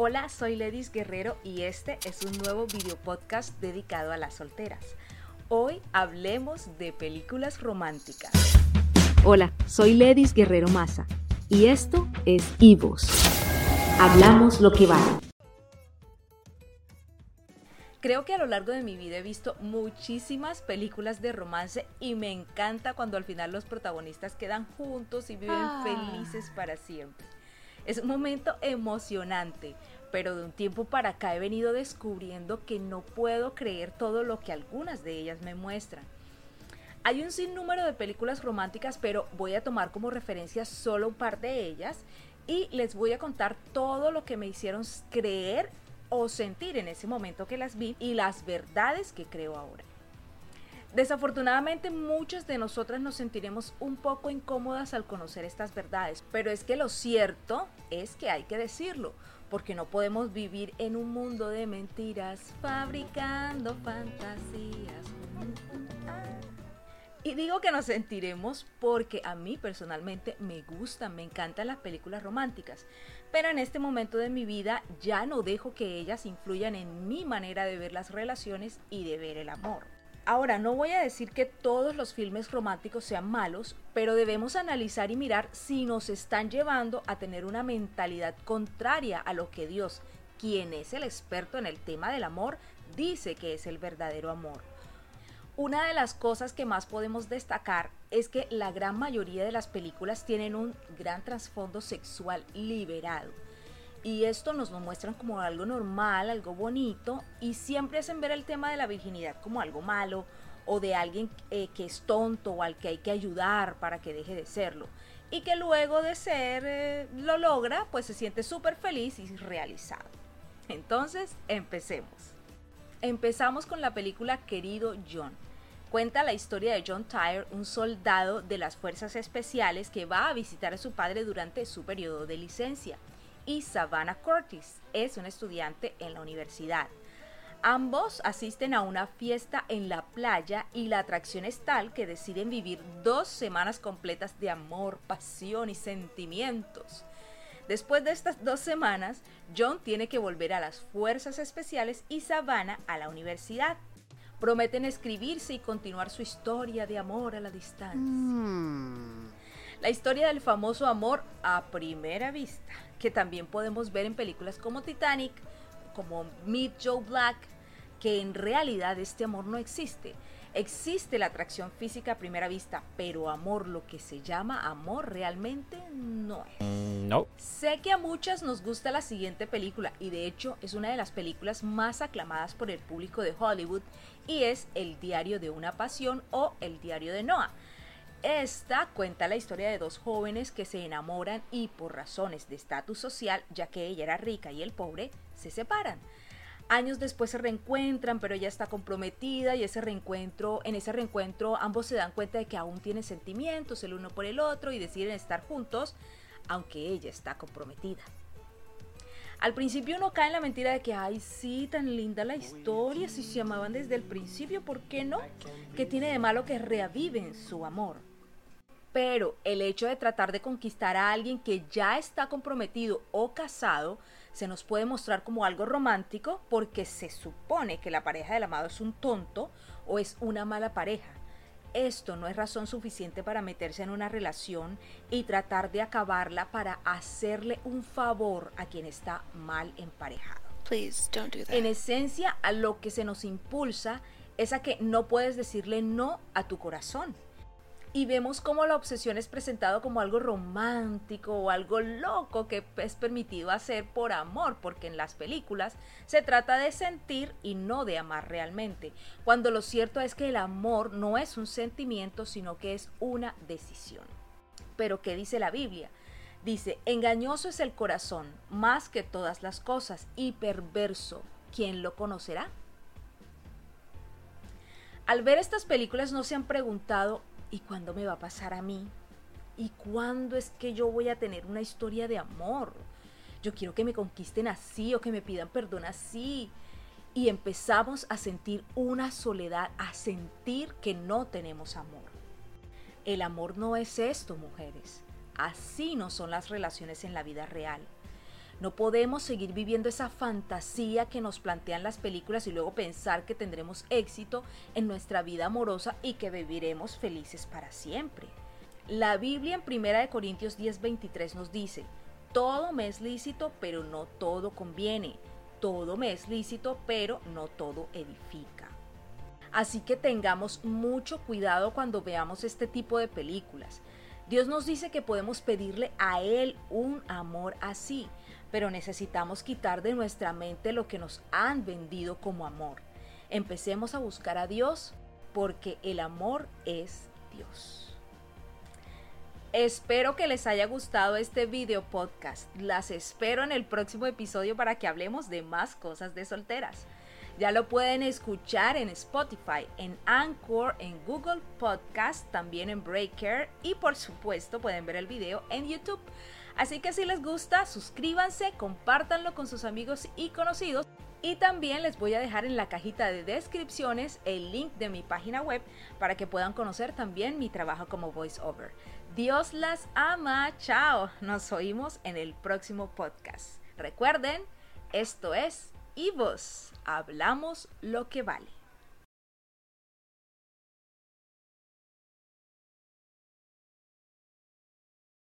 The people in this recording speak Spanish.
Hola, soy Ledis Guerrero y este es un nuevo video podcast dedicado a las solteras. Hoy hablemos de películas románticas. Hola, soy Ledis Guerrero Maza y esto es Ivos. Hablamos lo que vale. Creo que a lo largo de mi vida he visto muchísimas películas de romance y me encanta cuando al final los protagonistas quedan juntos y viven Ah. felices para siempre. Es un momento emocionante, pero de un tiempo para acá he venido descubriendo que no puedo creer todo lo que algunas de ellas me muestran. Hay un sinnúmero de películas románticas, pero voy a tomar como referencia solo un par de ellas y les voy a contar todo lo que me hicieron creer o sentir en ese momento que las vi y las verdades que creo ahora. Desafortunadamente muchas de nosotras nos sentiremos un poco incómodas al conocer estas verdades, pero es que lo cierto es que hay que decirlo, porque no podemos vivir en un mundo de mentiras fabricando fantasías. Y digo que nos sentiremos porque a mí personalmente me gustan, me encantan las películas románticas, pero en este momento de mi vida ya no dejo que ellas influyan en mi manera de ver las relaciones y de ver el amor. Ahora, no voy a decir que todos los filmes románticos sean malos, pero debemos analizar y mirar si nos están llevando a tener una mentalidad contraria a lo que Dios, quien es el experto en el tema del amor, dice que es el verdadero amor. Una de las cosas que más podemos destacar es que la gran mayoría de las películas tienen un gran trasfondo sexual liberado. Y esto nos lo muestran como algo normal, algo bonito, y siempre hacen ver el tema de la virginidad como algo malo, o de alguien eh, que es tonto o al que hay que ayudar para que deje de serlo. Y que luego de ser eh, lo logra, pues se siente súper feliz y realizado. Entonces, empecemos. Empezamos con la película Querido John. Cuenta la historia de John Tyre, un soldado de las fuerzas especiales que va a visitar a su padre durante su periodo de licencia. Y Savannah Curtis es una estudiante en la universidad. Ambos asisten a una fiesta en la playa y la atracción es tal que deciden vivir dos semanas completas de amor, pasión y sentimientos. Después de estas dos semanas, John tiene que volver a las fuerzas especiales y Savannah a la universidad. Prometen escribirse y continuar su historia de amor a la distancia. La historia del famoso amor a primera vista, que también podemos ver en películas como Titanic, como Meet Joe Black, que en realidad este amor no existe. Existe la atracción física a primera vista, pero amor, lo que se llama amor, realmente no es. No. Sé que a muchas nos gusta la siguiente película y de hecho es una de las películas más aclamadas por el público de Hollywood y es El diario de una pasión o El diario de Noah. Esta cuenta la historia de dos jóvenes que se enamoran y por razones de estatus social, ya que ella era rica y el pobre, se separan. Años después se reencuentran, pero ella está comprometida y ese reencuentro, en ese reencuentro ambos se dan cuenta de que aún tienen sentimientos el uno por el otro y deciden estar juntos, aunque ella está comprometida. Al principio uno cae en la mentira de que, ay, sí, tan linda la historia, si se amaban desde el principio, ¿por qué no? ¿Qué tiene de malo que reaviven su amor? Pero el hecho de tratar de conquistar a alguien que ya está comprometido o casado se nos puede mostrar como algo romántico porque se supone que la pareja del amado es un tonto o es una mala pareja. Esto no es razón suficiente para meterse en una relación y tratar de acabarla para hacerle un favor a quien está mal emparejado. Please don't do that. En esencia, a lo que se nos impulsa es a que no puedes decirle no a tu corazón. Y vemos cómo la obsesión es presentado como algo romántico o algo loco que es permitido hacer por amor, porque en las películas se trata de sentir y no de amar realmente, cuando lo cierto es que el amor no es un sentimiento, sino que es una decisión. Pero ¿qué dice la Biblia? Dice, engañoso es el corazón, más que todas las cosas, y perverso, ¿quién lo conocerá? Al ver estas películas no se han preguntado, ¿y cuándo me va a pasar a mí? ¿Y cuándo es que yo voy a tener una historia de amor? Yo quiero que me conquisten así o que me pidan perdón así. Y empezamos a sentir una soledad, a sentir que no tenemos amor. El amor no es esto, mujeres. Así no son las relaciones en la vida real. No podemos seguir viviendo esa fantasía que nos plantean las películas y luego pensar que tendremos éxito en nuestra vida amorosa y que viviremos felices para siempre. La Biblia en 1 Corintios 10:23 nos dice, todo me es lícito, pero no todo conviene. Todo me es lícito, pero no todo edifica. Así que tengamos mucho cuidado cuando veamos este tipo de películas. Dios nos dice que podemos pedirle a Él un amor así, pero necesitamos quitar de nuestra mente lo que nos han vendido como amor. Empecemos a buscar a Dios porque el amor es Dios. Espero que les haya gustado este video podcast. Las espero en el próximo episodio para que hablemos de más cosas de solteras. Ya lo pueden escuchar en Spotify, en Anchor, en Google Podcast, también en Breaker y por supuesto pueden ver el video en YouTube. Así que si les gusta, suscríbanse, compártanlo con sus amigos y conocidos. Y también les voy a dejar en la cajita de descripciones el link de mi página web para que puedan conocer también mi trabajo como voiceover. Dios las ama. Chao. Nos oímos en el próximo podcast. Recuerden, esto es Ivos. Hablamos lo que vale.